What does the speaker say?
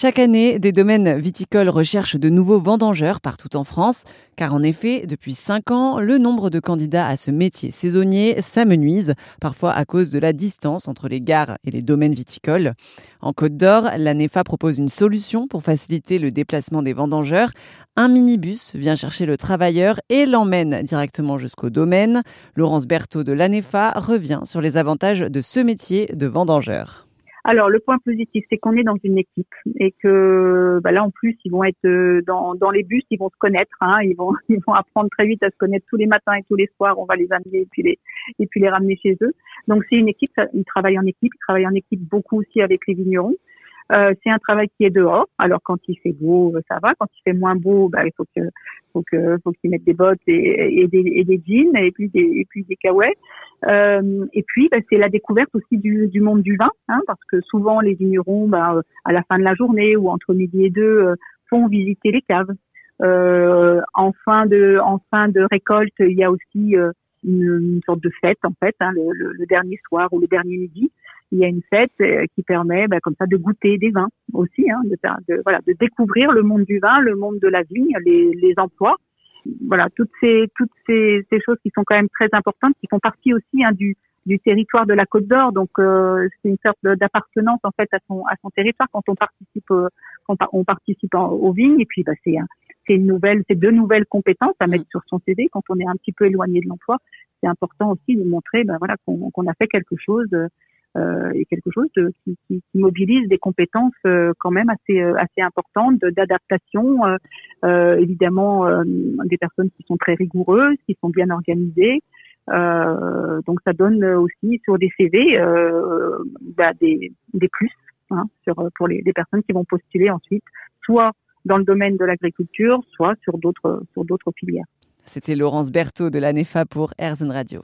Chaque année, des domaines viticoles recherchent de nouveaux vendangeurs partout en France, car en effet, depuis 5 ans, le nombre de candidats à ce métier saisonnier s'amenuise, parfois à cause de la distance entre les gares et les domaines viticoles. En Côte d'Or, la NEFA propose une solution pour faciliter le déplacement des vendangeurs. Un minibus vient chercher le travailleur et l'emmène directement jusqu'au domaine. Laurence Berthaud de l'ANEFA revient sur les avantages de ce métier de vendangeur. Alors le point positif, c'est qu'on est dans une équipe et que bah là en plus ils vont être euh, dans, dans les bus, ils vont se connaître, hein, ils vont ils vont apprendre très vite à se connaître tous les matins et tous les soirs. On va les amener et puis les et puis les ramener chez eux. Donc c'est une équipe, ils travaillent en équipe, ils travaillent en équipe beaucoup aussi avec les vignerons. Euh, c'est un travail qui est dehors. Alors quand il fait beau, ça va. Quand il fait moins beau, bah, il faut que faut que faut qu'ils mettent des bottes et, des, des jeans et puis des et puis des kawaii. Euh, et puis bah, c'est la découverte aussi du, du monde du vin, hein, parce que souvent les vignerons, bah, à la fin de la journée ou entre midi et deux, euh, font visiter les caves. Euh, en fin de en fin de récolte, il y a aussi euh, une, sorte de fête en fait, hein, le, le, dernier soir ou le dernier midi il y a une fête euh, qui permet bah, comme ça de goûter des vins aussi, hein, de, de, voilà, de découvrir le monde du vin, le monde de la vigne, les, les emplois. Voilà, toutes ces toutes ces, ces, choses qui sont quand même très importantes, qui font partie aussi hein, du, du territoire de la Côte d'Or. Donc euh, c'est une sorte d'appartenance en fait à son à son territoire quand on participe euh, quand on participe aux vignes. Et puis bah, c'est c'est une nouvelle, c'est deux nouvelles compétences à mettre sur son CV quand on est un petit peu éloigné de l'emploi. C'est important aussi de montrer ben voilà qu'on qu'on a fait quelque chose euh, et quelque chose qui, mobilise des compétences euh, quand même assez euh, assez importantes d'adaptation. Euh, euh évidemment, des personnes qui sont très rigoureuses, qui sont bien organisées. donc ça donne aussi sur des CV bah, des, des plus hein, sur pour les, personnes qui vont postuler ensuite, soit dans le domaine de l'agriculture, soit sur d'autres sur d'autres filières. C'était Laurence Berthaud de la NEFA pour Airzen Radio.